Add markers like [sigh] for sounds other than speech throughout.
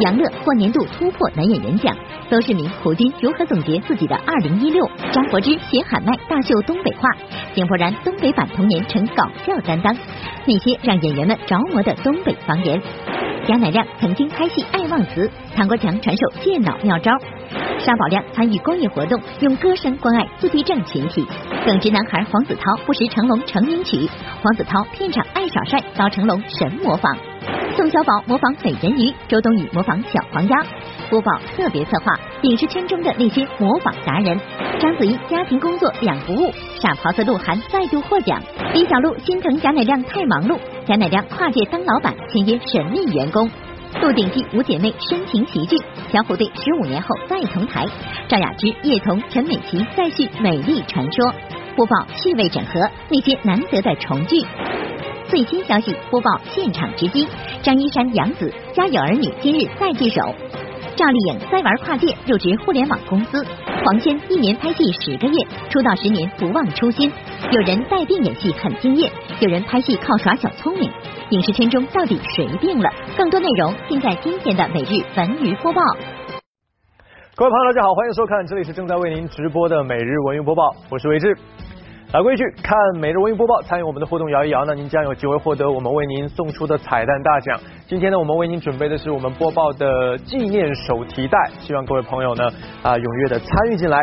杨乐获年度突破男演员奖，邹市明、胡军如何总结自己的二零一六？张柏芝携喊麦大秀东北话，井柏然东北版童年成搞笑担当，那些让演员们着魔的东北方言。贾乃亮曾经拍戏《爱忘词》，唐国强传授健脑妙招，沙宝亮参与公益活动，用歌声关爱自闭症群体。耿直男孩黄子韬不识成龙成名曲，黄子韬片场爱耍帅遭成龙神模仿。宋小宝模仿美人鱼，周冬雨模仿小黄鸭。播报特别策划，影视圈中的那些模仿达人。章子怡家庭工作两不误，傻狍子鹿晗再度获奖。李小璐心疼贾乃亮太忙碌，贾乃亮跨界当老板，签约神秘员工。鹿鼎记五姐妹深情齐聚，小虎队十五年后再同台。赵雅芝、叶童、陈美琪再续美丽传说。播报趣味整合，那些难得的重聚。最新消息播报现场直击：张一山、杨紫家有儿女今日再聚首。赵丽颖再玩跨界入职互联网公司。黄轩一年拍戏十个月，出道十年不忘初心。有人带病演戏很敬业，有人拍戏靠耍小聪明。影视圈中到底谁病了？更多内容尽在今天的每日文娱播报。各位朋友，大家好，欢迎收看，这里是正在为您直播的每日文娱播报，我是魏志。老规矩，看每日文娱播报，参与我们的互动摇一摇呢，您将有机会获得我们为您送出的彩蛋大奖。今天呢，我们为您准备的是我们播报的纪念手提袋，希望各位朋友呢啊踊跃的参与进来。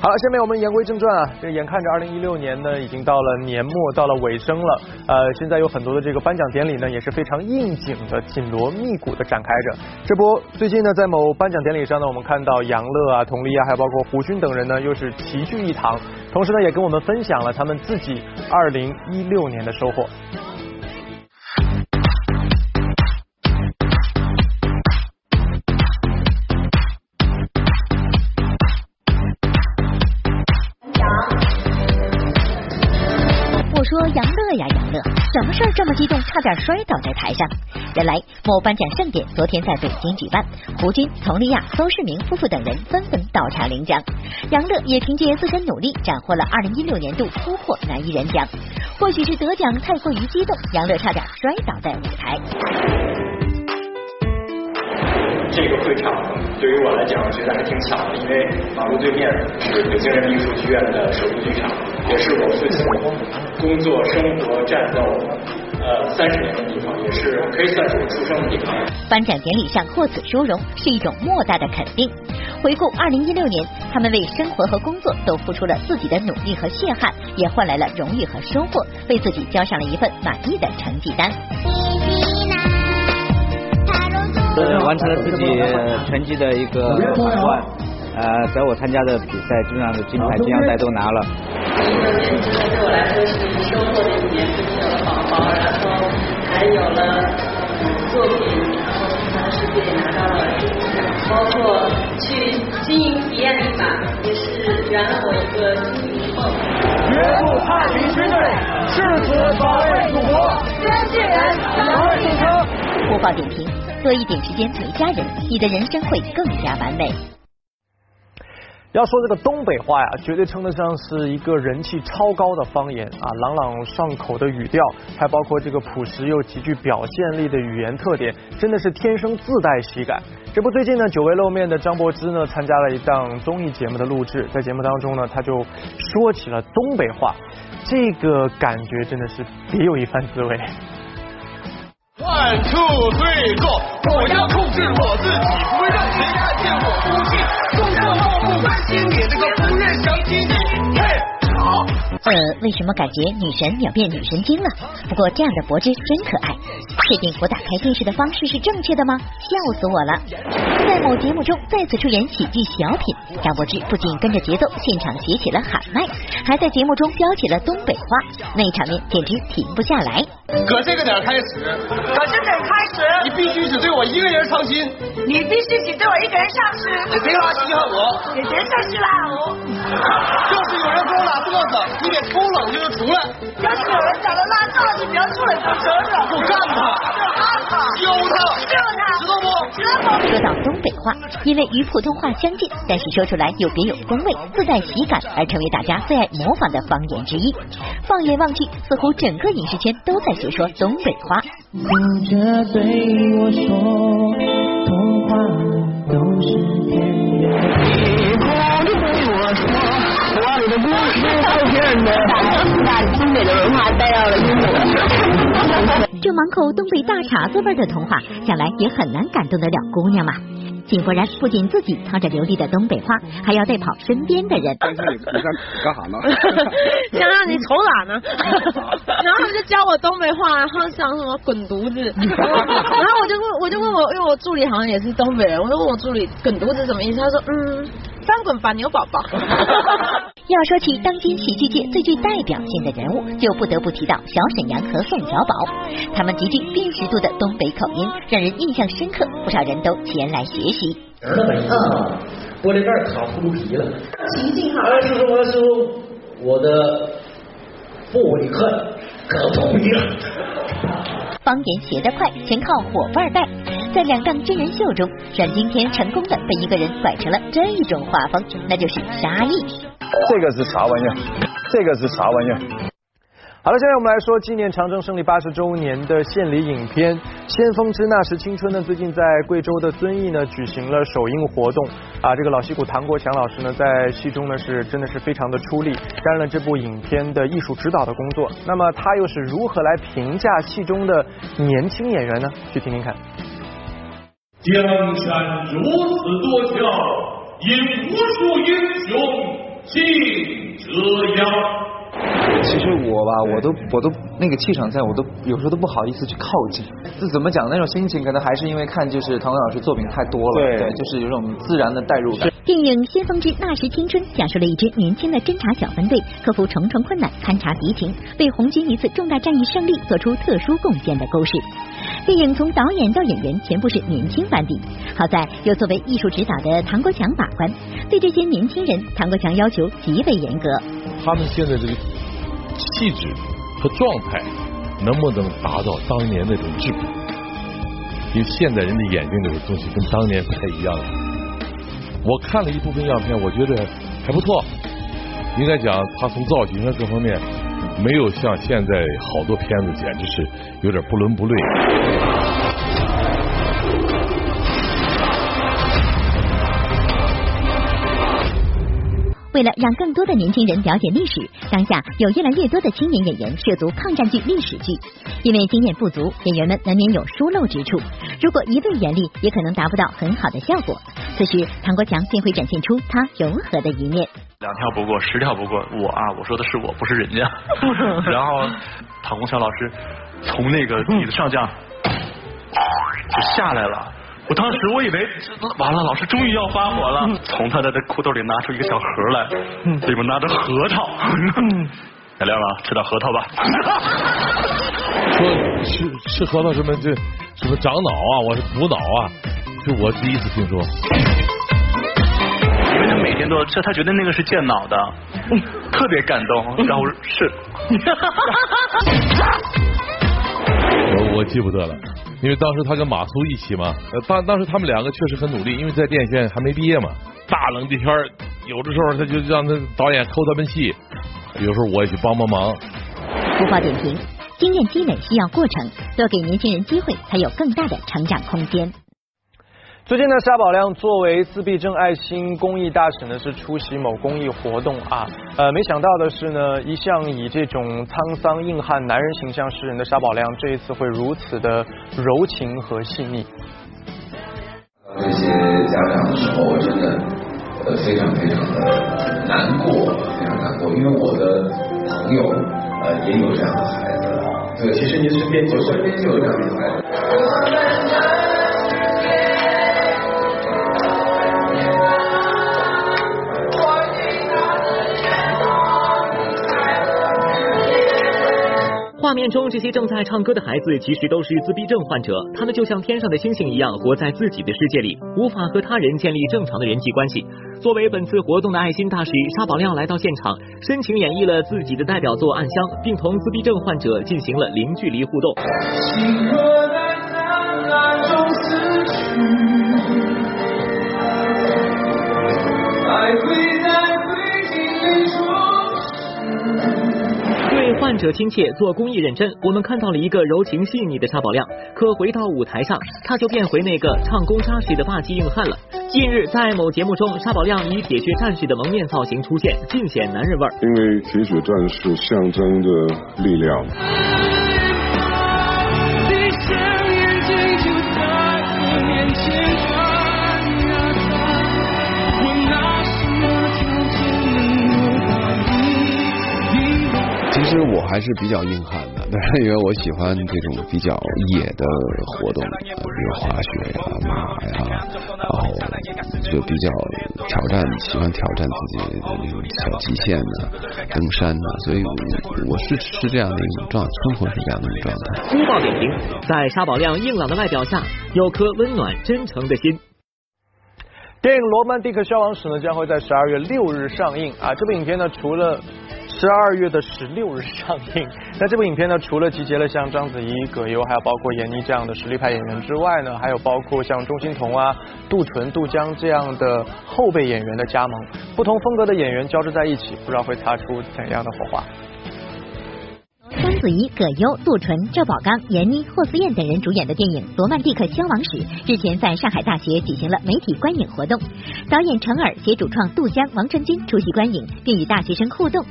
好了，下面我们言归正传啊，这眼看着二零一六年呢已经到了年末，到了尾声了，呃，现在有很多的这个颁奖典礼呢也是非常应景的，紧锣密鼓的展开着。这不，最近呢在某颁奖典礼上呢，我们看到杨乐啊、佟丽娅，还有包括胡军等人呢，又是齐聚一堂，同时呢也跟我们分享了他们自己二零一六年的收获。乐，什么事儿这么激动，差点摔倒在台上？原来某颁奖盛典昨天在北京举办，胡军、佟丽娅、邹市明夫妇等人纷纷到场领奖，杨乐也凭借自身努力斩获了二零一六年度突破男艺人奖。或许是得奖太过于激动，杨乐差点摔倒在舞台。这个会场对于我来讲，我觉得还挺巧的，因为马路对面是北京人民艺术剧院的首都剧场，也是我父亲工作、生活、战斗呃三十年的地方，也是可以算是我出生的地方。颁奖典礼上获此殊荣，是一种莫大的肯定。回顾二零一六年，他们为生活和工作都付出了自己的努力和血汗，也换来了荣誉和收获，为自己交上了一份满意的成绩单。完成了自己成绩的一个转换，呃，在我参加的比赛，基本上的金牌、金腰带都拿了。一六年对我来说是收获的一年，有了宝宝，然后还有了作品，然后全世界拿到了金奖，包括去经营体验一把，也是圆了我一个经营梦。约入太平军队，誓死保卫祖国，捐血人，保卫祖国。播报点评。多一点时间陪家人，你的人生会更加完美。要说这个东北话呀，绝对称得上是一个人气超高的方言啊，朗朗上口的语调，还包括这个朴实又极具表现力的语言特点，真的是天生自带喜感。这不，最近呢，久未露面的张柏芝呢，参加了一档综艺节目的录制，在节目当中呢，他就说起了东北话，这个感觉真的是别有一番滋味。One two three go！我要控制我自己，不会让谁看见我不幸。众生后不关心你这个不愿想起你。呃，为什么感觉女神秒变女神经了？不过这样的柏芝真可爱。确定我打开电视的方式是正确的吗？笑死我了！在某节目中再次出演喜剧小品，张柏芝不仅跟着节奏现场写起了喊麦，还在节目中飙起了东北话，那场面简直停不下来。搁这个点开始，搁这点开始，你必须只对我一个人上心，你必须只对我一个人上心，你别拉稀罕我，你别再稀罕我。要是有人跟我打嘚瑟，你得偷冷静的出来。要是有人找了拉倒，你不要出来当折腾。给我干他，干他，揪他，揪他，知道不？知道不？说到东北话，因为与普通话相近，但是说出来又别有风味，自带喜感，而成为大家最爱模仿的方言之一。放眼望去，似乎整个影视圈都在诉说东北话。哭着对我说，童话都是骗把东北的文化带到了英国。这满口东北大碴子味的童话，想来也很难感动得了姑娘嘛。井柏然不仅自己操着流利的东北话，还要带跑身边的人。干干啥呢？[laughs] 想让你瞅哪呢？[laughs] 然后他们就教我东北话，然后像什么滚犊子，[laughs] 然后我就问，我就问我，因为我助理好像也是东北人，我就问我助理滚犊子什么意思？他说嗯，翻滚吧牛宝宝。[laughs] 要说起当今喜剧界最具代表性的人物，就不得不提到小沈阳和宋小宝，他们极具辨识度的东北口音，让人印象深刻，不少人都前来学习。儿子玻璃盖卡秃噜皮了。情境好。二师傅，二师傅，我的玻璃盖可秃皮了。方言学得快，全靠伙伴带。在两档真人秀中，阮经天成功的被一个人拐成了这种画风，那就是沙溢。这个是啥玩意儿？这个是啥玩意儿？好了，现在我们来说纪念长征胜利八十周年的献礼影片《先锋之那时青春》呢，最近在贵州的遵义呢举行了首映活动啊。这个老戏骨唐国强老师呢，在戏中呢是真的是非常的出力，担任了这部影片的艺术指导的工作。那么他又是如何来评价戏中的年轻演员呢？去听听看。江山如此多娇，引无数英雄竞折腰。其实我吧，我都我都那个气场在，我都有时候都不好意思去靠近。这怎么讲？那种心情可能还是因为看就是唐国老师作品太多了，对，就是有种自然的代入感。电影《先锋之那时青春》讲述了一支年轻的侦察小分队克服重重困难，勘察敌情，为红军一次重大战役胜利做出特殊贡献的故事。电影从导演到演员全部是年轻班底，好在有作为艺术指导的唐国强把关，对这些年轻人，唐国强要求极为严格。他们现在这个气质和状态能不能达到当年那种质朴？因为现在人的眼睛里的东西跟当年不太一样了。我看了一部分样片，我觉得还不错。应该讲，他从造型和各方面。没有像现在好多片子，简直是有点不伦不类。为了让更多的年轻人了解历史，当下有越来越多的青年演员涉足抗战剧、历史剧。因为经验不足，演员们难免有疏漏之处。如果一味严厉，也可能达不到很好的效果。此时，唐国强便会展现出他柔和的一面。两条不过，十条不过，我啊，我说的是我，不是人家。[laughs] 然后，唐国强老师从那个椅子上这样就下来了。我当时我以为完了，老师终于要发火了。从他的这裤兜里拿出一个小盒来，里面拿着核桃。[laughs] 小亮啊，吃点核桃吧。[laughs] 说吃吃核桃什么这什么长脑啊，我是补脑啊，就我第一次听说。因为他每天都吃，他觉得那个是健脑的，特别感动。然后是，[laughs] 我我记不得了。因为当时他跟马苏一起嘛，当当时他们两个确实很努力，因为在电影学院还没毕业嘛。大冷的天有的时候他就让他导演抠他们戏，有时候我也去帮帮忙。不报点评，经验积累需要过程，多给年轻人机会，才有更大的成长空间。最近呢，沙宝亮作为自闭症爱心公益大使呢，是出席某公益活动啊。呃，没想到的是呢，一向以这种沧桑硬汉男人形象示人的沙宝亮，这一次会如此的柔情和细腻。这些家长的时候，我真的呃非常非常的难过，非常难过，因为我的朋友呃也有这样的孩子。对，其实您身边就身边就有这样的孩子。画面中这些正在唱歌的孩子，其实都是自闭症患者。他们就像天上的星星一样，活在自己的世界里，无法和他人建立正常的人际关系。作为本次活动的爱心大使，沙宝亮来到现场，深情演绎了自己的代表作《暗香》，并同自闭症患者进行了零距离互动。爱会患者亲切，做公益认真，我们看到了一个柔情细腻的沙宝亮。可回到舞台上，他就变回那个唱功扎实的霸气硬汉了。近日在某节目中，沙宝亮以铁血战士的蒙面造型出现，尽显男人味儿。因为铁血战士象征着力量。实我还是比较硬汉的，对，[laughs] 因为我喜欢这种比较野的活动，比如滑雪呀、马呀，然后就比较挑战，喜欢挑战自己的那种小极限的登山的，所以我是是这样的一种状，生活是这样的一种状态。粗暴点评，在沙宝亮硬朗的外表下，有颗温暖真诚的心。电影《罗曼蒂克消亡史》呢，将会在十二月六日上映啊。这部影片呢，除了十二月的十六日上映。那这部影片呢，除了集结了像章子怡、葛优，还有包括闫妮这样的实力派演员之外呢，还有包括像钟欣桐啊、杜淳、杜江这样的后辈演员的加盟，不同风格的演员交织在一起，不知道会擦出怎样的火花。章子怡、葛优、杜淳、赵宝刚、闫妮、霍思燕等人主演的电影《罗曼蒂克消亡史》日前在上海大学举行了媒体观影活动，导演程耳携主创杜江、王传君出席观影，并与大学生互动。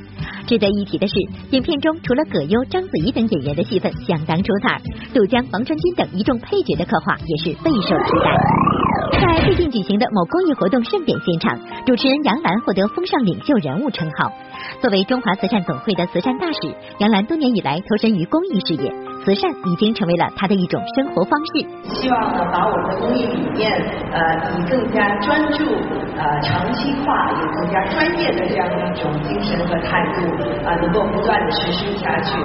值得一提的是，影片中除了葛优、章子怡等演员的戏份相当出彩，杜江、王传君等一众配角的刻画也是备受期待。在最近举行的某公益活动盛典现场，主持人杨澜获得风尚领袖人物称号。作为中华慈善总会的慈善大使，杨澜多年以来投身于公益事业，慈善已经成为了她的一种生活方式。希望呢，把我们的公益理念，呃，以更加专注、呃，长期化，也更加专业的这样一种精神和态度，啊，能够不断的持续下去。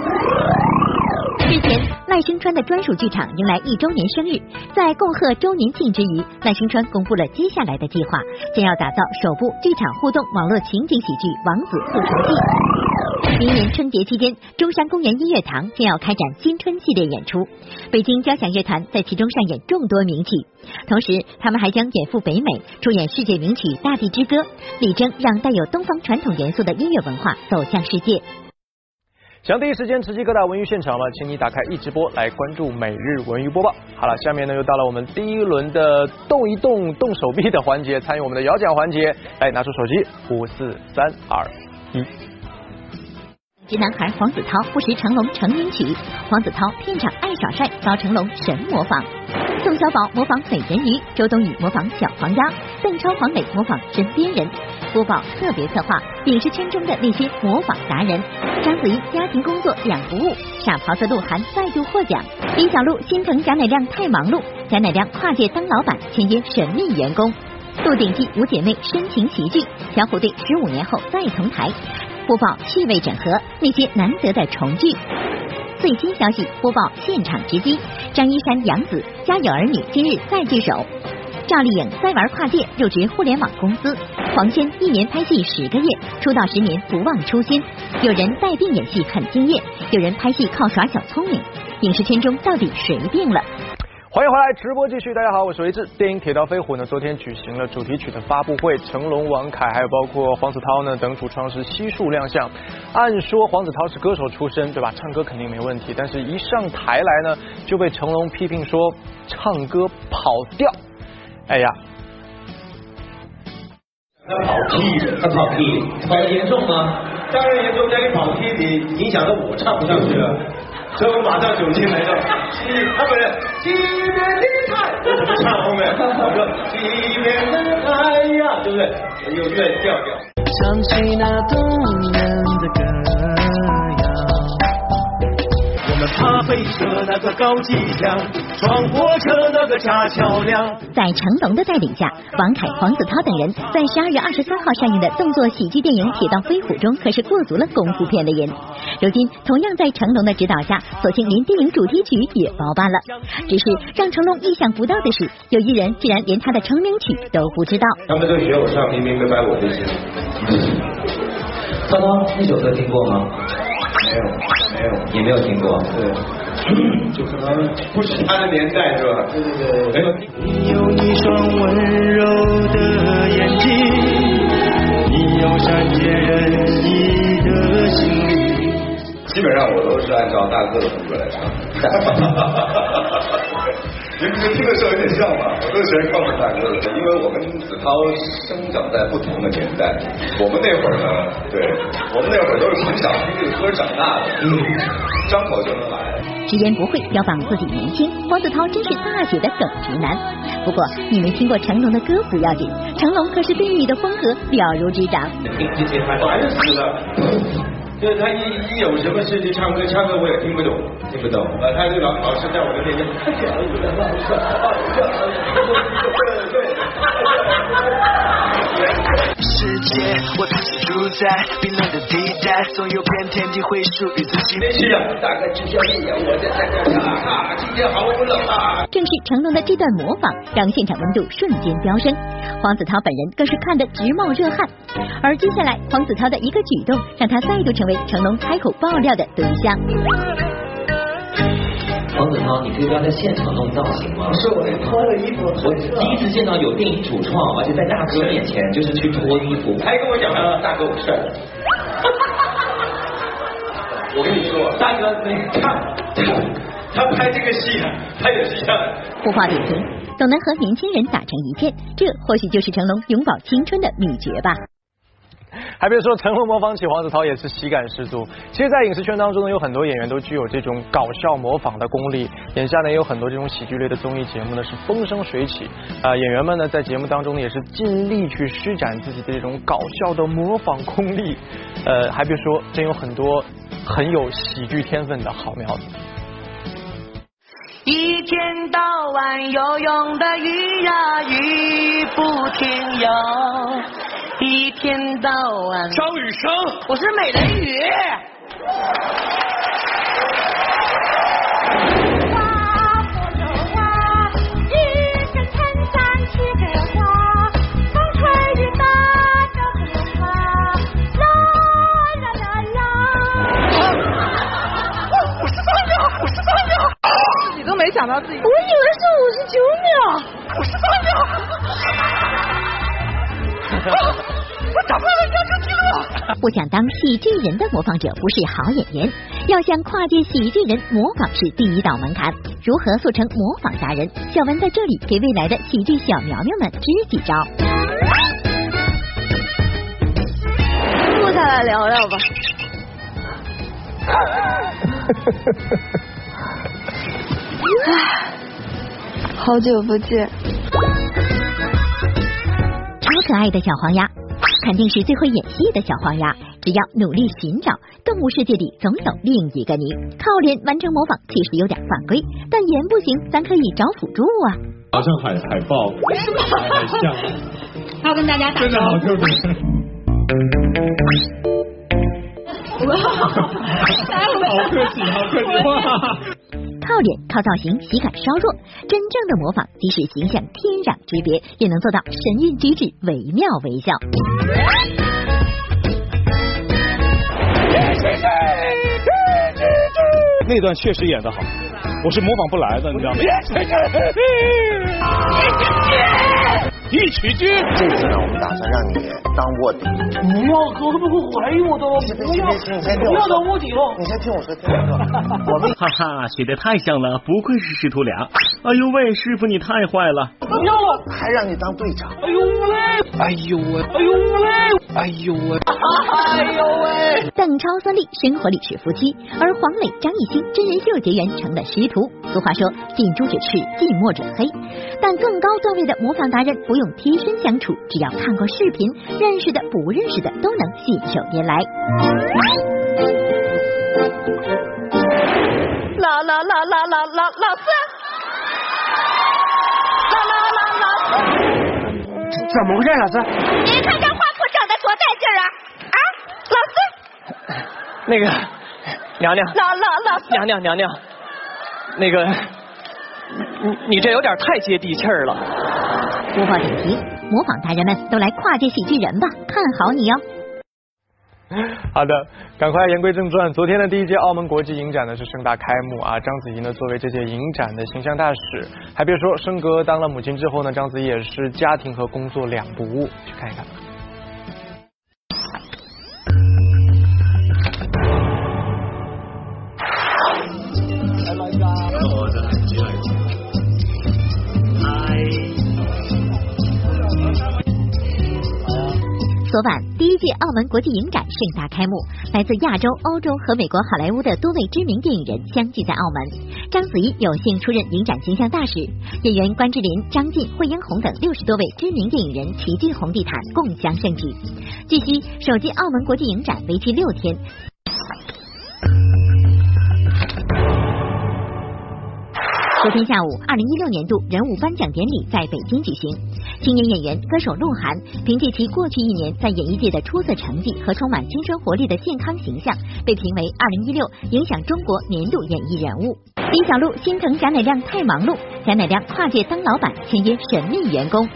日前，赖声川的专属剧场迎来一周年生日，在恭贺周年庆之余，赖声川公布了接下来的计划，将要打造首部剧场互动网络情景喜剧《王子复仇记》。明年春节期间，中山公园音乐堂将要开展新春系列演出，北京交响乐团在其中上演众多名曲，同时他们还将远赴北美出演世界名曲《大地之歌》，力争让带有东方传统元素的音乐文化走向世界。想第一时间直击各大文娱现场吗？请你打开一直播来关注每日文娱播报。好了，下面呢又到了我们第一轮的动一动动手臂的环节，参与我们的摇奖环节，来拿出手机，五四三二一。直男孩黄子韬不识成龙成名曲，黄子韬片场爱耍帅遭成龙神模仿，宋小宝模仿美人鱼，周冬雨模仿小黄鸭，邓超黄磊模仿身边人。播报特别策划影视圈中的那些模仿达人。章子怡家庭工作两不误，傻狍子鹿晗再度获奖。李小璐心疼贾乃亮太忙碌，贾乃亮跨界当老板，签约神秘员工。鹿鼎记五姐妹深情齐聚，小虎队十五年后再同台。播报趣味整合，那些难得的重聚。最新消息播报现场直击：张一山、杨紫《家有儿女》今日再聚首。赵丽颖再玩跨界，入职互联网公司。黄轩一年拍戏十个月，出道十年不忘初心。有人带病演戏很敬业，有人拍戏靠耍小聪明。影视圈中到底谁病了？欢迎回来，直播继续。大家好，我是维志。电影《铁道飞虎》呢，昨天举行了主题曲的发布会，成龙、王凯还有包括黄子韬呢等主创是悉数亮相。按说黄子韬是歌手出身，对吧？唱歌肯定没问题，但是一上台来呢，就被成龙批评说唱歌跑调。哎呀，他跑题的，他跑题，跑的严重吗？当然严重，在你跑题，你影响到我唱不上去了。所以我马上走进来了，他不是西边的太我，怎么唱后面？我说西边的太阳，对不对？有乐调调。想起那动人的歌我们爬飞车那个高机枪，闯火车那个炸桥梁。在成龙的带领下，王凯、黄子韬等人在十二月二十三号上映的动作喜剧电影《铁道飞虎》中，可是过足了功夫片的瘾。如今，同样在成龙的指导下，索性连电影主题曲也包办了。只是让成龙意想不到的是，有一人竟然连他的成名曲都不知道。他们都学我唱，明明白白我就行。涛涛，那首歌听过吗？也没有听过。对，就可能不是他的年代，是吧？对对对，没有听。你有一双温柔的眼睛，你有善解人意的心灵。基本上我都是按照大哥的风格来唱。[laughs] 你们听的时候有点像吧？我都喜欢靠着大哥的，因为我跟子韬生长在不同的年代。我们那会儿呢，对我们那会儿都是从小听这个歌长大的，嗯，张口就能来。直言不讳，标榜自己年轻，黄子韬真是大姐的耿直男。不过你没听过成龙的歌不要紧，成龙可是对你的风格了如指掌。听这些烦死了。就是他一一有什么事就唱歌，唱歌我也听不懂，听不懂。呃，他就老老是在我的面前。对 [laughs] 世界，我自己住在冰冷的地带，总有片天地会属于自己。没事，大概只需要一眼，我在这儿啊！今天好冷啊！正是成龙的这段模仿，让现场温度瞬间飙升。黄子韬本人更是看得直冒热汗。而接下来，黄子韬的一个举动，让他再度成为成龙开口爆料的对象。黄子韬，你可以不要在现场弄造型吗？不是我脱了衣服，我第一次见到有电影主创，而且在大哥面前就是去脱衣服，还跟我讲大哥我帅。[laughs] 我跟你说，大哥，你看他拍这个戏啊，他也是这样。不话点评，总能和年轻人打成一片，这或许就是成龙永葆青春的秘诀吧。[laughs] 还别说，成龙模仿起黄子韬也是喜感十足。其实，在影视圈当中呢，有很多演员都具有这种搞笑模仿的功力。眼下呢，也有很多这种喜剧类的综艺节目呢是风生水起啊，演员们呢在节目当中呢也是尽力去施展自己的这种搞笑的模仿功力。呃，还别说，真有很多很有喜剧天分的好苗子。一天到晚游泳的鱼呀鱼不停游，一天到晚。张雨生，我是美人鱼。没想到自己，我以为是五十九秒，五十三秒。[laughs] 我打破了人生记录。不想当喜剧人的模仿者不是好演员，要想跨界喜剧人，模仿是第一道门槛。如何速成模仿达人？小文在这里给未来的喜剧小苗苗们支几招。坐下来聊聊吧。[laughs] 唉，好久不见。超可爱的小黄鸭，肯定是最会演戏的小黄鸭。只要努力寻找，动物世界里总有另一个你。靠脸完成模仿其实有点犯规，但颜不行，咱可以找辅助啊。好像海海报，很像。要跟大家打招呼。哇，[laughs] 好客气，好客气哇。靠脸靠造型喜感稍弱，真正的模仿即使形象天壤之别，也能做到神韵举止惟妙惟肖。那段确实演得好，我是模仿不来的，你知道吗？一曲君，这次呢，我们打算让你当卧底。不要，哥，不会怀疑我的了。不要，不要当卧底了。你先听我说，听我说。我们哈哈，学的太像了，不愧是师徒俩。哎呦喂，师傅你太坏了。不要了，还让你当队长。哎呦喂，哎呦喂，哎呦喂，哎呦喂，哎呦喂。邓超、孙俪生活里是夫妻，而黄磊、张艺兴真人秀结缘成了师徒。俗话说，近朱者赤，近墨者黑。但更高段位的模仿达人不。用贴身相处，只要看过视频，认识的不认识的都能信手拈来。老老老老老老老四，老老老老四，怎么回事，老四？您看这花裤整的多带劲啊！啊，老四，那个娘娘，老老老四，娘娘娘娘，那个你你这有点太接地气儿了。播报点题，模仿大人们都来跨界喜剧人吧，看好你哦！好的，赶快言归正传。昨天的第一届澳门国际影展呢是盛大开幕啊，章子怡呢作为这届影展的形象大使，还别说，升格当了母亲之后呢，章子怡也是家庭和工作两不误，去看一看。昨晚，第一届澳门国际影展盛大开幕，来自亚洲、欧洲和美国好莱坞的多位知名电影人相聚在澳门。章子怡有幸出任影展形象大使，演员关之琳、张晋、惠英红等六十多位知名电影人齐聚红地毯，共襄盛举。据悉，首届澳门国际影展为期六天。昨天下午，二零一六年度人物颁奖典礼在北京举行。青年演员、歌手鹿晗凭借其过去一年在演艺界的出色成绩和充满青春活力的健康形象，被评为二零一六影响中国年度演艺人物。李小璐心疼贾乃亮太忙碌，贾乃亮跨界当老板，签约神秘员工。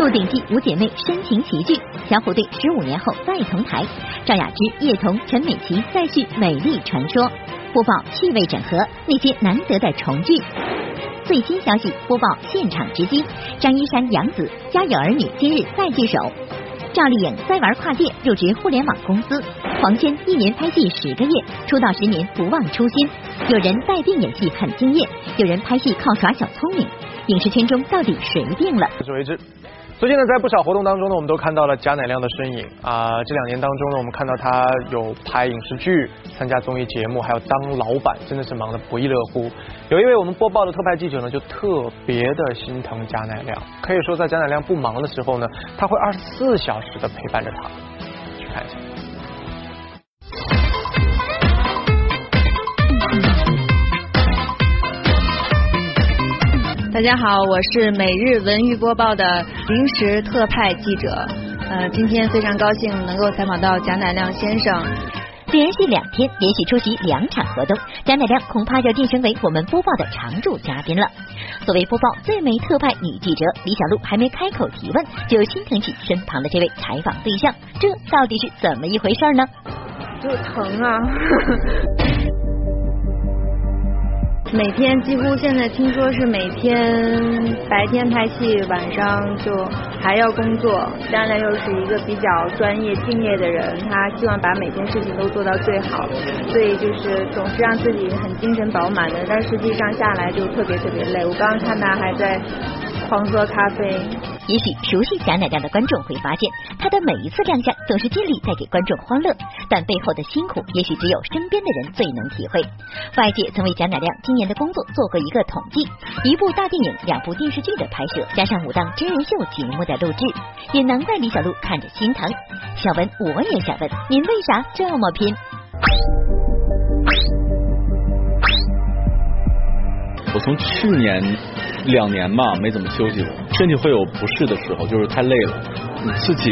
鹿鼎记五姐妹深情齐聚，小虎队十五年后再同台，赵雅芝、叶童、陈美琪再续美丽传说。播报趣味整合，那些难得的重聚。最新消息播报现场直击：张一山、杨紫《家有儿女》今日再聚首；赵丽颖再玩跨界入职互联网公司；黄轩一年拍戏十个月，出道十年不忘初心。有人带病演戏很敬业，有人拍戏靠耍小聪明。影视圈中到底谁病了？我是为之。最近呢，在不少活动当中呢，我们都看到了贾乃亮的身影啊。这两年当中呢，我们看到他有拍影视剧、参加综艺节目，还有当老板，真的是忙得不亦乐乎。有一位我们播报的特派记者呢，就特别的心疼贾乃亮，可以说在贾乃亮不忙的时候呢，他会二十四小时的陪伴着他。去看一下。大家好，我是每日文娱播报的临时特派记者。呃，今天非常高兴能够采访到贾乃亮先生。连续两天连续出席两场活动，贾乃亮恐怕要晋升为我们播报的常驻嘉宾了。作为播报最美特派女记者，李小璐还没开口提问，就心疼起身旁的这位采访对象，这到底是怎么一回事呢？就疼啊！每天几乎现在听说是每天白天拍戏，晚上就还要工作。当然又是一个比较专业敬业的人，他希望把每件事情都做到最好，所以就是总是让自己很精神饱满的。但实际上下来就特别特别累。我刚刚看他还在狂喝咖啡。也许熟悉贾乃亮的观众会发现，他的每一次亮相总是尽力带给观众欢乐，但背后的辛苦也许只有身边的人最能体会。外界曾为贾乃亮今年的工作做过一个统计：一部大电影、两部电视剧的拍摄，加上五档真人秀节目的录制，也难怪李小璐看着心疼。小文，我也想问，您为啥这么拼？我从去年两年吧没怎么休息过，身体会有不适的时候，就是太累了。自己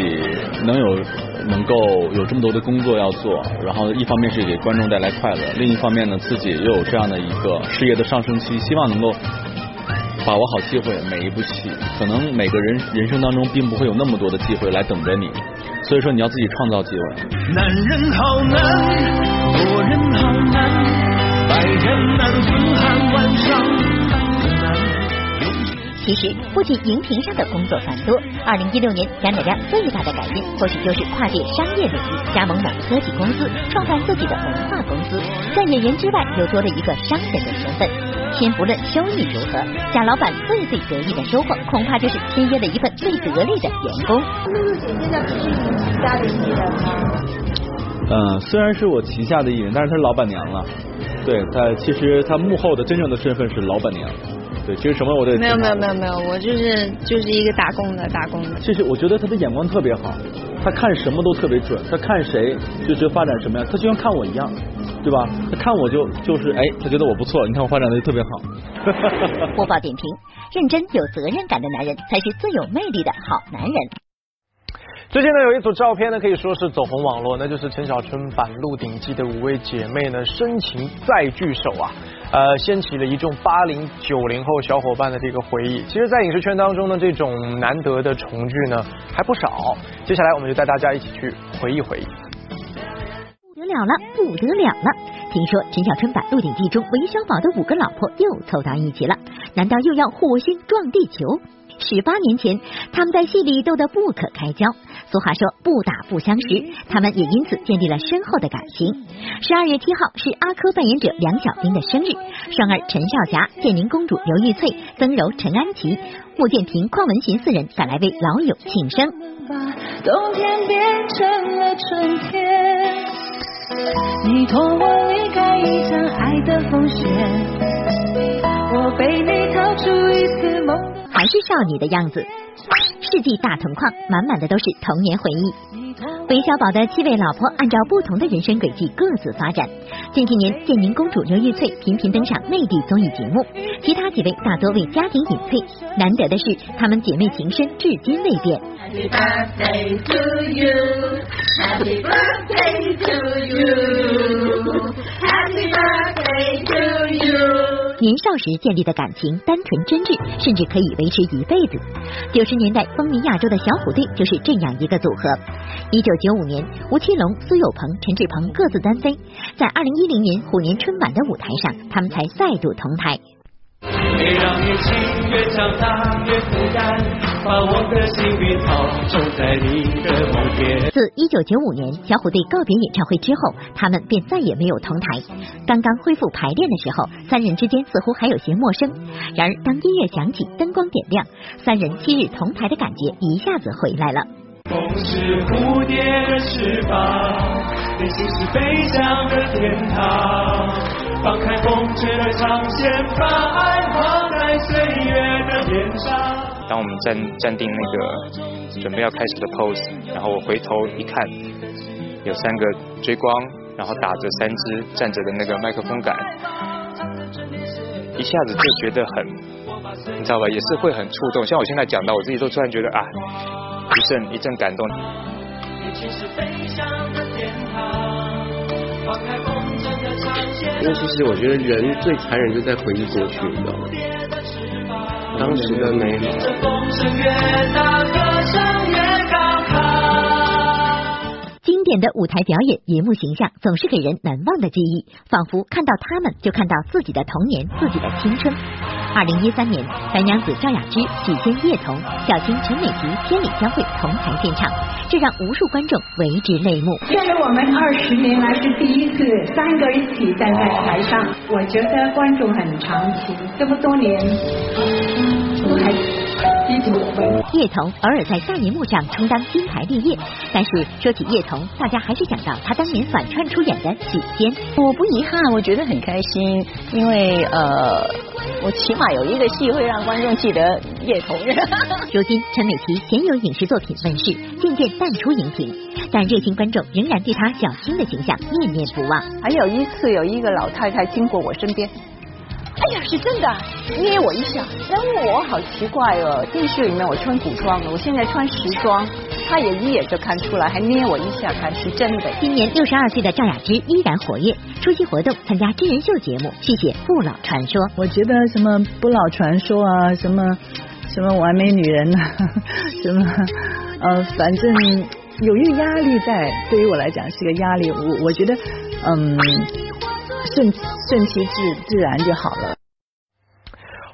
能有能够有这么多的工作要做，然后一方面是给观众带来快乐，另一方面呢自己又有这样的一个事业的上升期，希望能够把握好机会。每一部戏，可能每个人人生当中并不会有那么多的机会来等着你，所以说你要自己创造机会。男人好难，做人好难，白天难，风寒晚上。其实，不仅荧屏上的工作繁多，二零一六年贾乃亮最大的改变，或许就是跨界商业领域，加盟某科技公司，创办自己的文化公司，在演员之外又多了一个商人的身份。先不论收益如何，贾老板最最得意的收获，恐怕就是签约了一份最得力的员工。露露姐现在不是你旗下的艺人吗？嗯，虽然是我旗下的艺人，但是她是老板娘了。对，她其实她幕后的真正的身份是老板娘。对，其实什么我都没有没有没有没有，我就是就是一个打工的打工的。其实我觉得他的眼光特别好，他看什么都特别准，他看谁就觉得发展什么样，他就像看我一样，对吧？他看我就就是哎，他觉得我不错，你看我发展的就特别好。[laughs] 播报点评：认真有责任感的男人才是最有魅力的好男人。最近呢，有一组照片呢，可以说是走红网络，那就是陈小春版《鹿鼎记》的五位姐妹呢，深情再聚首啊。呃，掀起了一众八零九零后小伙伴的这个回忆。其实，在影视圈当中呢，这种难得的重聚呢还不少。接下来，我们就带大家一起去回忆回忆。不得了了，不得了了！听说陈小春版《鹿鼎记》中韦小宝的五个老婆又凑到一起了，难道又要火星撞地球？十八年前，他们在戏里斗得不可开交。俗话说不打不相识，他们也因此建立了深厚的感情。十二月七号是阿珂扮演者梁小冰的生日，双儿陈少霞、建宁公主刘玉翠、曾柔陈安琪、穆建平、邝文寻四人赶来为老友庆生。冬天变成了春天。你托我离开一场爱的风雪，我被你逃出一次梦。还是少女的样子，世纪大同框，满满的都是童年回忆。韦小宝的七位老婆按照不同的人生轨迹各自发展。近几年，建宁公主刘玉翠频频登上内地综艺节目，其他几位大多为家庭隐退。难得的是，她们姐妹情深至今未变。Happy birthday to you, Happy birthday to you, Happy birthday to you。年少时建立的感情单纯真挚，甚至可以维持一辈子。九十年代风靡亚洲的小虎队就是这样一个组合。一九九五年，吴奇隆、苏有朋、陈志朋各自单飞，在二零一零年虎年春晚的舞台上，他们才再度同台。别让年轻越长大越孤单，把我的幸运草种在你的梦边。自一九九五年小虎队告别演唱会之后，他们便再也没有同台。刚刚恢复排练的时候，三人之间似乎还有些陌生。然而，当音乐响起，灯光点亮，三人昔日同台的感觉一下子回来了。梦是蝴蝶的翅膀，内心是飞翔的天堂。放开风吹的长线，把爱画在岁月的脸上。当我们站站定那个准备要开始的 pose，然后我回头一看，有三个追光，然后打着三支站着的那个麦克风杆，一下子就觉得很，你知道吧，也是会很触动。像我现在讲到，我自己都突然觉得啊，一阵一阵感动。年轻是飞翔的天堂，放开风筝的长线。因为其实我觉得人最残忍就在回忆过去，你知道吗？当时的美好。经典的舞台表演，银幕形象总是给人难忘的记忆，仿佛看到他们就看到自己的童年，自己的青春。二零一三年，白娘子赵雅芝、许仙叶童、小青陈美琪、千里相会同台献唱，这让无数观众为之泪目。这是我们二十年来是第一次三个一起站在台上，我觉得观众很长情，这么多年。叶童偶尔在大银幕上充当金牌绿叶，但是说起叶童，大家还是想到他当年反串出演的许仙。我不遗憾，我觉得很开心，因为呃，我起码有一个戏会让观众记得叶童。[laughs] [laughs] 如今陈美琪鲜有影视作品问世，渐渐淡出荧屏，但热心观众仍然对她小青的形象念念不忘。还有一次，有一个老太太经过我身边。哎呀，是真的，捏我一下，然后我好奇怪哦，电视里面我穿古装的，我现在穿时装，他也一眼就看出来，还捏我一下，看是真的。今年六十二岁的赵雅芝依然活跃，出席活动，参加真人秀节目，续写不老传说。我觉得什么不老传说啊，什么什么完美女人呐、啊，[laughs] 什么呃，反正有一个压力在，对于我来讲是个压力。我我觉得嗯。顺顺其自自然就好了。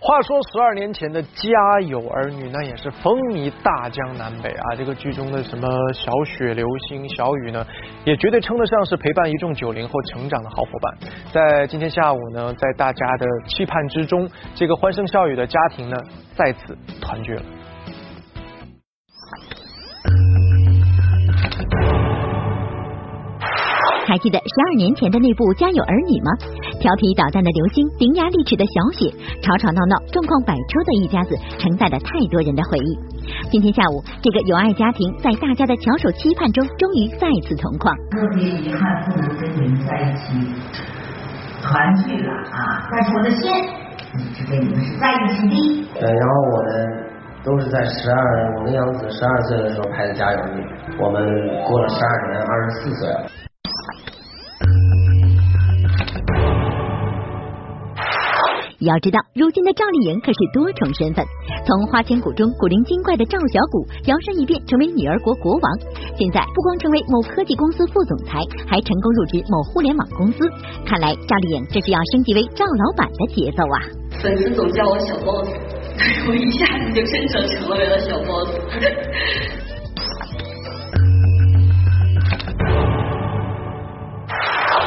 话说十二年前的《家有儿女》那也是风靡大江南北啊！这个剧中的什么小雪、流星、小雨呢，也绝对称得上是陪伴一众九零后成长的好伙伴。在今天下午呢，在大家的期盼之中，这个欢声笑语的家庭呢，再次团聚了。还记得十二年前的那部《家有儿女》吗？调皮捣蛋的刘星，伶牙俐齿的小雪，吵吵闹闹、状况百出的一家子，承载了太多人的回忆。今天下午，这个有爱家庭在大家的翘首期盼中，终于再次同框。特别遗憾不能跟你们在一起团聚了啊！但是我的心是跟你们是在一起的。对，然后我们都是在十二，我跟杨子十二岁的时候拍的《家有儿女》，我们过了十二年，二十四岁了。要知道，如今的赵丽颖可是多重身份，从花千骨中古灵精怪的赵小骨，摇身一变成为女儿国国王，现在不光成为某科技公司副总裁，还成功入职某互联网公司。看来赵丽颖这是要升级为赵老板的节奏啊！粉丝总叫我小 boss，[laughs] 我一下子就真正成为了小 boss。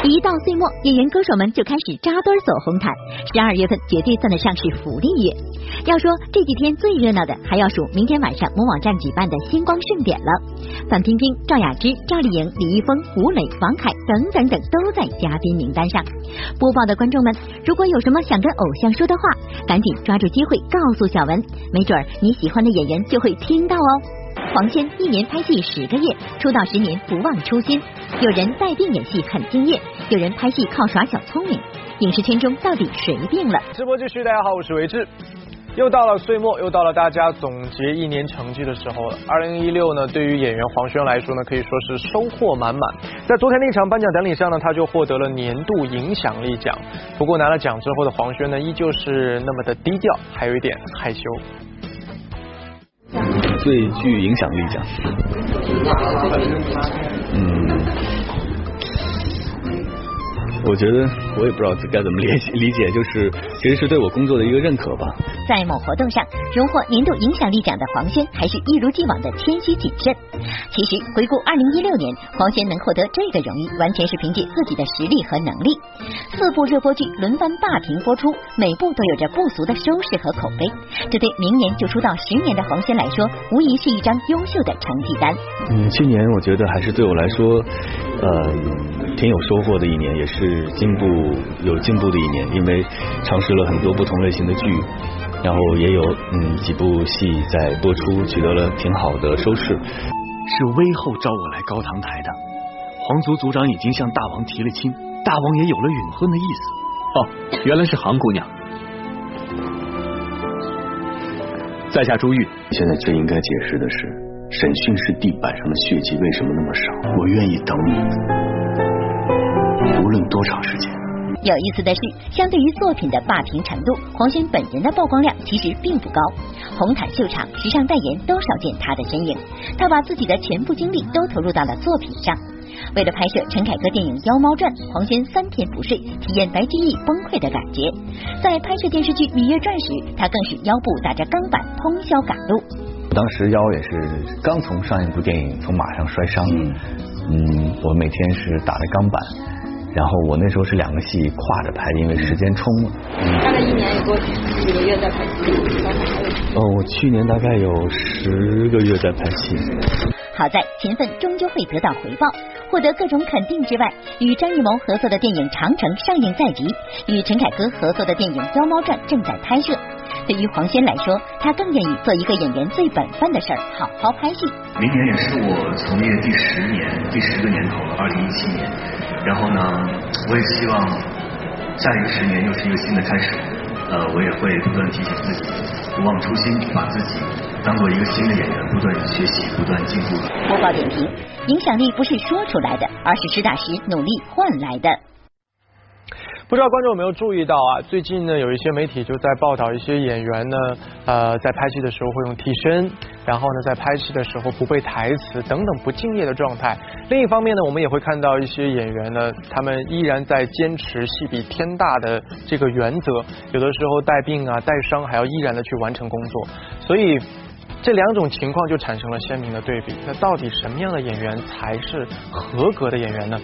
一到岁末，演员歌手们就开始扎堆走红毯。十二月份绝对算得上是福利月。要说这几天最热闹的，还要数明天晚上某网站举办的星光盛典了。范冰冰、赵雅芝、赵丽颖、李易峰、吴磊、王凯等等等都在嘉宾名单上。播报的观众们，如果有什么想跟偶像说的话，赶紧抓住机会告诉小文，没准儿你喜欢的演员就会听到哦。黄轩一年拍戏十个月，出道十年不忘初心。有人带病演戏很敬业，有人拍戏靠耍小聪明。影视圈中到底谁病了？直播继续，大家好，我是维志。又到了岁末，又到了大家总结一年成绩的时候了。二零一六呢，对于演员黄轩来说呢，可以说是收获满满。在昨天那场颁奖典礼上呢，他就获得了年度影响力奖。不过拿了奖之后的黄轩呢，依旧是那么的低调，还有一点害羞。最具影响力奖，嗯，我觉得我也不知道该怎么理解，理解就是其实是对我工作的一个认可吧。在某活动上荣获年度影响力奖的黄轩，还是一如既往的谦虚谨慎。其实回顾二零一六年，黄轩能获得这个荣誉，完全是凭借自己的实力和能力。四部热播剧轮番霸屏播出，每部都有着不俗的收视和口碑。这对明年就出道十年的黄轩来说，无疑是一张优秀的成绩单。嗯，去年我觉得还是对我来说，呃，挺有收获的一年，也是进步有进步的一年，因为尝试了很多不同类型的剧。然后也有嗯几部戏在播出，取得了挺好的收视。是威后招我来高唐台的，皇族族长已经向大王提了亲，大王也有了允婚的意思。哦，原来是杭姑娘。在下朱玉。现在最应该解释的是，审讯室地板上的血迹为什么那么少？我愿意等你，无论多长时间。有意思的是，相对于作品的霸屏程度，黄轩本人的曝光量其实并不高。红毯秀场、时尚代言都少见他的身影，他把自己的全部精力都投入到了作品上。为了拍摄陈凯歌电影《妖猫传》，黄轩三天不睡，体验白居易崩溃的感觉。在拍摄电视剧《芈月传》时，他更是腰部打着钢板通宵赶路。当时腰也是刚从上一部电影从马上摔伤，嗯，我每天是打着钢板。然后我那时候是两个戏跨着拍，因为时间冲了。大概一年有多几个月在拍戏？哦，我去年大概有十个月在拍戏。好在勤奋终究会得到回报，获得各种肯定之外，与张艺谋合作的电影《长城》上映在即，与陈凯歌合作的电影《妖猫传》正在拍摄。对于黄轩来说，他更愿意做一个演员最本分的事儿，好好拍戏。明年也是我从业第十年，第十个年头了，二零一七年。然后呢，我也希望下一个十年又是一个新的开始。呃，我也会不断提醒自己，不忘初心，把自己当做一个新的演员，不断学习，不断进步。播报点评：影响力不是说出来的，而是实打实努力换来的。不知道观众有没有注意到啊？最近呢，有一些媒体就在报道一些演员呢，呃，在拍戏的时候会用替身，然后呢，在拍戏的时候不背台词等等不敬业的状态。另一方面呢，我们也会看到一些演员呢，他们依然在坚持戏比天大的这个原则，有的时候带病啊、带伤还要依然的去完成工作。所以这两种情况就产生了鲜明的对比。那到底什么样的演员才是合格的演员呢？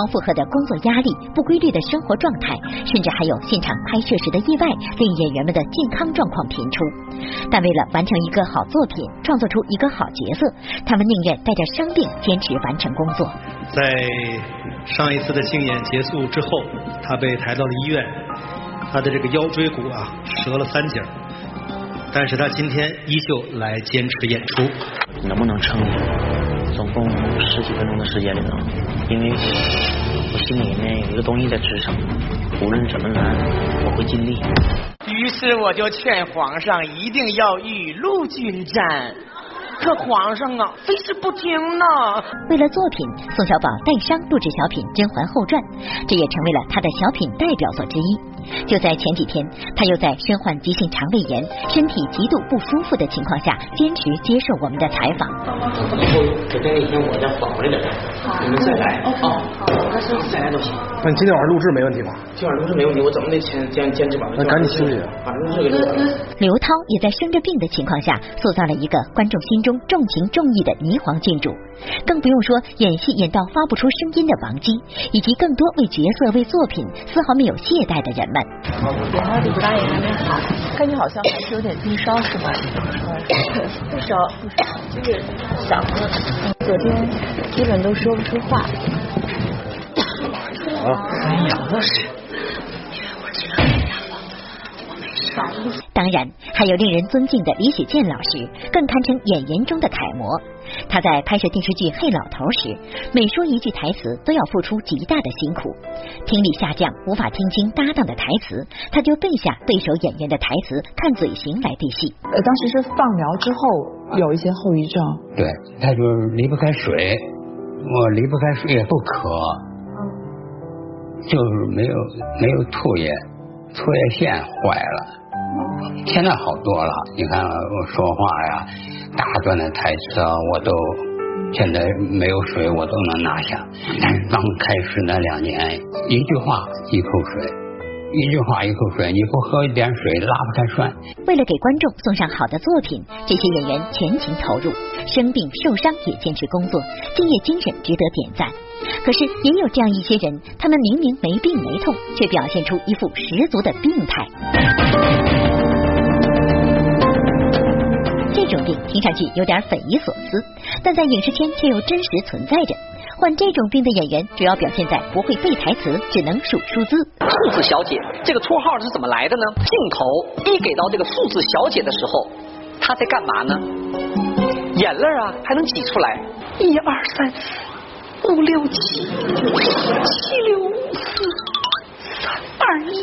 超负荷的工作压力、不规律的生活状态，甚至还有现场拍摄时的意外，令演员们的健康状况频出。但为了完成一个好作品，创作出一个好角色，他们宁愿带着伤病坚持完成工作。在上一次的竞演结束之后，他被抬到了医院，他的这个腰椎骨啊折了三节，但是他今天依旧来坚持演出。能不能撑？总共十几分钟的时间里头，因为我心里面有一个东西在支撑，无论怎么难，我会尽力。于是我就劝皇上一定要雨露均沾，可皇上啊，非是不听呢。为了作品，宋小宝带伤录制小品《甄嬛后传》，这也成为了他的小品代表作之一。就在前几天，他又在身患急性肠胃炎、身体极度不舒服的情况下，坚持接受我们的采访。以后就跟那天我再缓过来点，你们再来啊，好，那是再来都行。那你今天晚上录制没问题吧？今晚录制没问题，我怎么得坚坚坚持把那赶紧休息。把录制给录了。刘涛也在生着病的情况下，塑造了一个观众心中重情重义的霓凰郡主。更不用说演戏演到发不出声音的王姬，以及更多为角色、为作品丝毫没有懈怠的人们。演到李大爷还没好，看你好像还是有点低烧是吧？[laughs] 不烧，不烧，就是嗓子，昨天基本都说不出话。哎呀，那是。当然，还有令人尊敬的李雪健老师，更堪称演员中的楷模。他在拍摄电视剧《黑老头》时，每说一句台词都要付出极大的辛苦，听力下降，无法听清搭档的台词，他就背下对手演员的台词，看嘴型来对戏。呃，当时是放疗之后有一些后遗症。对，他就是离不开水，我离不开水也不渴，就是没有没有唾液，唾液腺坏了。现在好多了，你看我说话呀，大段的台词啊，我都现在没有水我都能拿下。但 [coughs] 是刚开始那两年，一句话一口水，一句话一口水，你不喝一点水拉不开栓。为了给观众送上好的作品，这些演员全情投入，生病受伤也坚持工作，敬业精神值得点赞。可是也有这样一些人，他们明明没病没痛，却表现出一副十足的病态。种病听上去有点匪夷所思，但在影视圈却又真实存在着。患这种病的演员主要表现在不会背台词，只能数数字。数字小姐这个绰号是怎么来的呢？镜头一给到这个数字小姐的时候，她在干嘛呢？眼泪啊还能挤出来，一二三四五六七，七六五四三二一。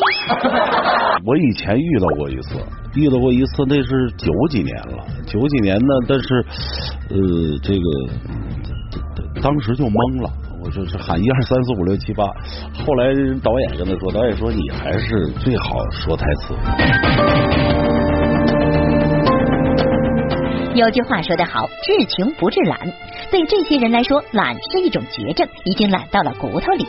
[laughs] 我以前遇到过一次。遇到过一次，那是九几年了，九几年呢，但是呃，这个当时就懵了，我就是喊一二三四五六七八，后来导演跟他说，导演说你还是最好说台词。有句话说得好，治穷不治懒。对这些人来说，懒是一种绝症，已经懒到了骨头里。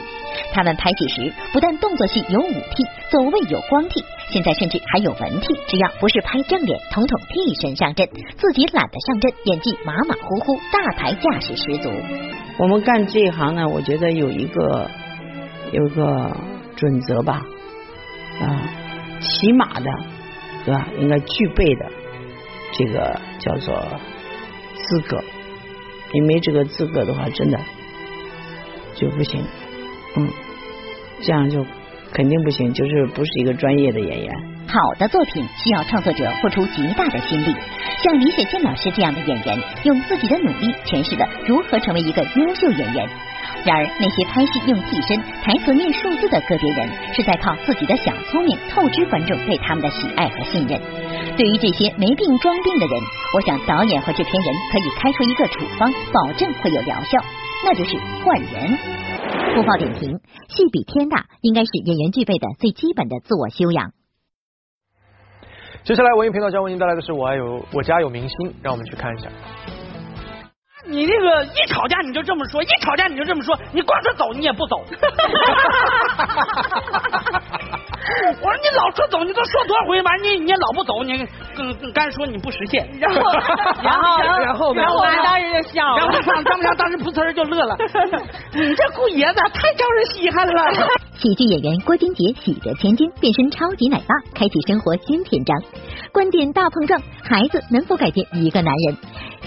他们拍戏时，不但动作戏有武替，走位有光替，现在甚至还有文替。只要不是拍正脸，统统替身上阵，自己懒得上阵，演技马马虎虎，大牌架势十足。我们干这一行呢，我觉得有一个有一个准则吧，啊，起码的，对吧？应该具备的这个叫做资格。你没这个资格的话，真的就不行。嗯，这样就肯定不行，就是不是一个专业的演员。好的作品需要创作者付出极大的心力，像李雪健老师这样的演员，用自己的努力诠释了如何成为一个优秀演员。然而，那些拍戏用替身、台词念数字的个别人，是在靠自己的小聪明透支观众对他们的喜爱和信任。对于这些没病装病的人，我想导演和制片人可以开出一个处方，保证会有疗效，那就是换人。播报点评：戏比天大，应该是演员具备的最基本的自我修养。接下来文艺频道将为您带来的是我爱有我家有明星，让我们去看一下。你这个一吵架你就这么说，一吵架你就这么说，你光说走你也不走。[laughs] [laughs] 我说你老说走，你都说多少回完你你老不走，你更干说你不实现。然后 [laughs] 然后然后然后我们当时就笑了，然后张张强当时噗呲就乐了。[laughs] 你这姑爷子太招人稀罕了。喜剧演员郭晶杰喜得千金，变身超级奶爸，开启生活新篇章。观点大碰撞，孩子能否改变一个男人？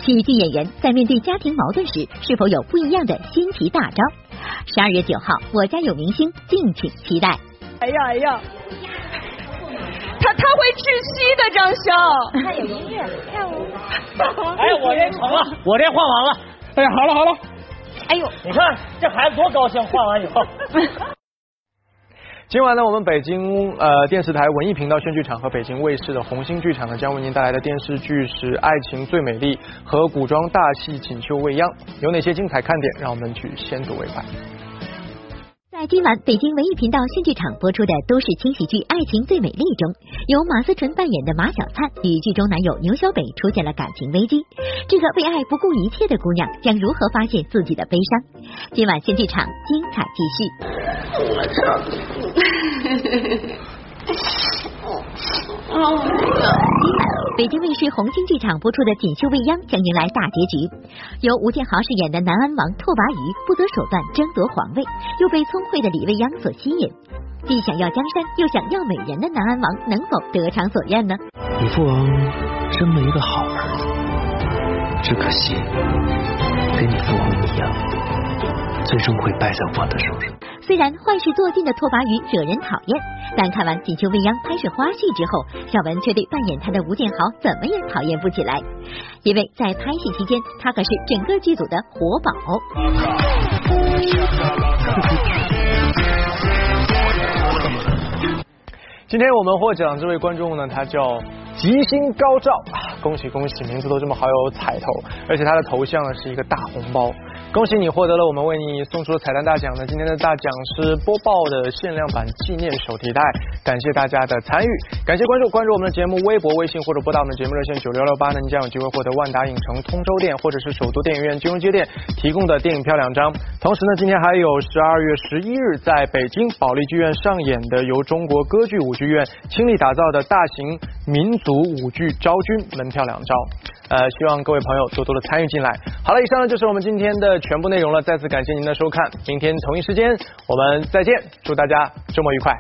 喜剧演员在面对家庭矛盾时，是否有不一样的新奇大招？十二月九号，我家有明星，敬请期待。哎呀哎呀，他他会窒息的，张潇。他有音乐跳舞。[laughs] 哎，我这成了，我这换完了。哎呀，好了好了。哎呦，你看这孩子多高兴，换完以后。[laughs] 今晚呢，我们北京呃电视台文艺频道宣剧场和北京卫视的红星剧场呢，将为您带来的电视剧是《爱情最美丽》和古装大戏《锦绣未央》，有哪些精彩看点？让我们去先睹为快。在今晚北京文艺频道新剧场播出的都市轻喜剧《爱情最美丽》中，由马思纯扮演的马小灿与剧中男友牛小北出现了感情危机。这个为爱不顾一切的姑娘将如何发泄自己的悲伤？今晚新剧场精彩继续。[laughs] 北京卫视红星剧场播出的《锦绣未央》将迎来大结局。由吴建豪饰演的南安王拓跋余不择手段争夺皇位，又被聪慧的李未央所吸引。既想要江山又想要美人的南安王，能否得偿所愿呢？你父王生了一个好儿子，只可惜跟你父王一样，最终会败在我的手上。虽然坏事做尽的拓跋余惹人讨厌，但看完《锦绣未央》拍摄花絮之后，小文却对扮演他的吴建豪怎么也讨厌不起来。因为在拍戏期间，他可是整个剧组的活宝。[laughs] 今天我们获奖这位观众呢，他叫吉星高照，恭喜恭喜，名字都这么好有彩头，而且他的头像呢是一个大红包。恭喜你获得了我们为你送出的彩蛋大奖呢！今天的大奖是播报的限量版纪念手提袋，感谢大家的参与，感谢关注关注我们的节目微博、微信或者拨打我们节目热线九六六八呢，你将有机会获得万达影城通州店或者是首都电影院金融街店提供的电影票两张。同时呢，今天还有十二月十一日在北京保利剧院上演的由中国歌剧舞剧院倾力打造的大型民族舞剧《昭君》门票两张。呃，希望各位朋友多多的参与进来。好了，以上呢就是我们今天的全部内容了。再次感谢您的收看，明天同一时间我们再见，祝大家周末愉快。